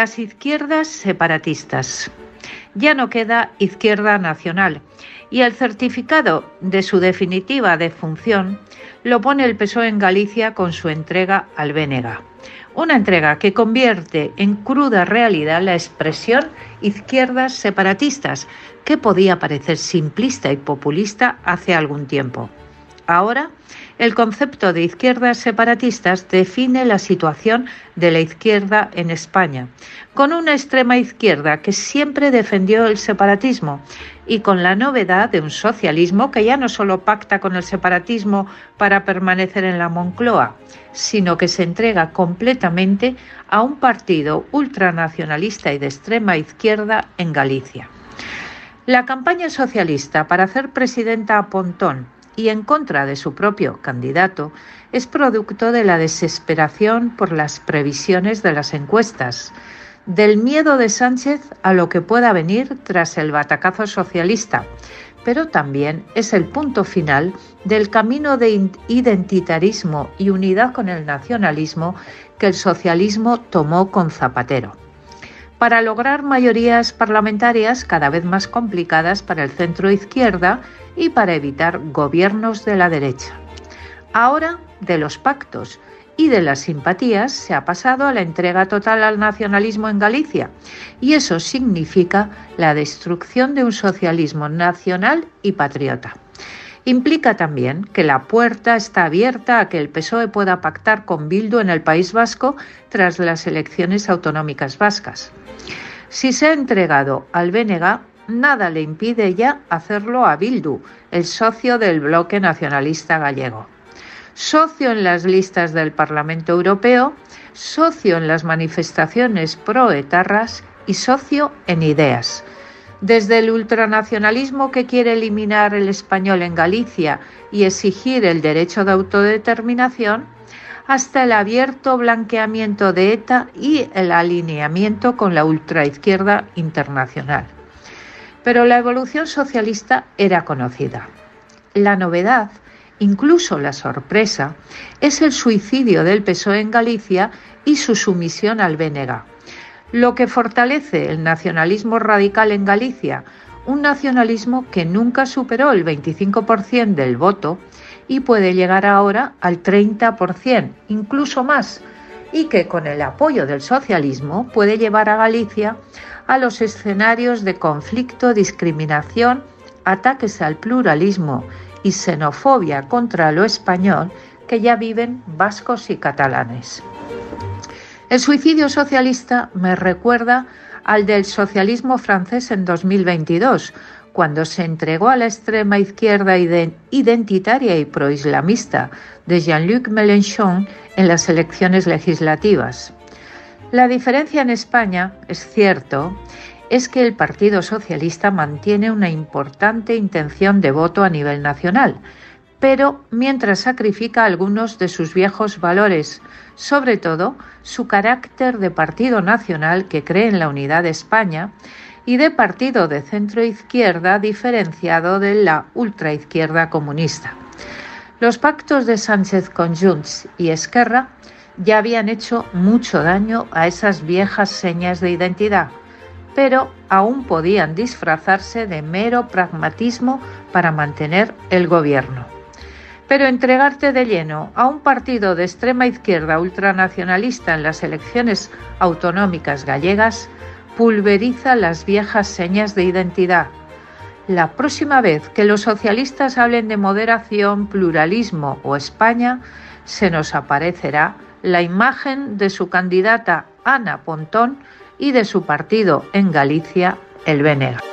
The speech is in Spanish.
Las izquierdas separatistas. Ya no queda izquierda nacional y el certificado de su definitiva defunción lo pone el PSOE en Galicia con su entrega al Bénega. Una entrega que convierte en cruda realidad la expresión izquierdas separatistas, que podía parecer simplista y populista hace algún tiempo. Ahora, el concepto de izquierdas separatistas define la situación de la izquierda en España, con una extrema izquierda que siempre defendió el separatismo y con la novedad de un socialismo que ya no solo pacta con el separatismo para permanecer en la Moncloa, sino que se entrega completamente a un partido ultranacionalista y de extrema izquierda en Galicia. La campaña socialista para hacer presidenta a Pontón y en contra de su propio candidato es producto de la desesperación por las previsiones de las encuestas, del miedo de Sánchez a lo que pueda venir tras el batacazo socialista, pero también es el punto final del camino de identitarismo y unidad con el nacionalismo que el socialismo tomó con Zapatero para lograr mayorías parlamentarias cada vez más complicadas para el centro izquierda y para evitar gobiernos de la derecha. Ahora, de los pactos y de las simpatías se ha pasado a la entrega total al nacionalismo en Galicia, y eso significa la destrucción de un socialismo nacional y patriota. Implica también que la puerta está abierta a que el PSOE pueda pactar con Bildu en el País Vasco tras las elecciones autonómicas vascas. Si se ha entregado al BNG, nada le impide ya hacerlo a Bildu, el socio del bloque nacionalista gallego. Socio en las listas del Parlamento Europeo, socio en las manifestaciones pro-etarras y socio en ideas desde el ultranacionalismo que quiere eliminar el español en Galicia y exigir el derecho de autodeterminación, hasta el abierto blanqueamiento de ETA y el alineamiento con la ultraizquierda internacional. Pero la evolución socialista era conocida. La novedad, incluso la sorpresa, es el suicidio del PSOE en Galicia y su sumisión al BNG lo que fortalece el nacionalismo radical en Galicia, un nacionalismo que nunca superó el 25% del voto y puede llegar ahora al 30%, incluso más, y que con el apoyo del socialismo puede llevar a Galicia a los escenarios de conflicto, discriminación, ataques al pluralismo y xenofobia contra lo español que ya viven vascos y catalanes. El suicidio socialista me recuerda al del socialismo francés en 2022, cuando se entregó a la extrema izquierda identitaria y proislamista de Jean-Luc Mélenchon en las elecciones legislativas. La diferencia en España, es cierto, es que el Partido Socialista mantiene una importante intención de voto a nivel nacional, pero mientras sacrifica algunos de sus viejos valores, sobre todo su carácter de partido nacional que cree en la unidad de España y de partido de centro izquierda diferenciado de la ultraizquierda comunista. Los pactos de Sánchez con Junts y Esquerra ya habían hecho mucho daño a esas viejas señas de identidad, pero aún podían disfrazarse de mero pragmatismo para mantener el gobierno. Pero entregarte de lleno a un partido de extrema izquierda ultranacionalista en las elecciones autonómicas gallegas pulveriza las viejas señas de identidad. La próxima vez que los socialistas hablen de moderación, pluralismo o España, se nos aparecerá la imagen de su candidata Ana Pontón y de su partido en Galicia, el Venega.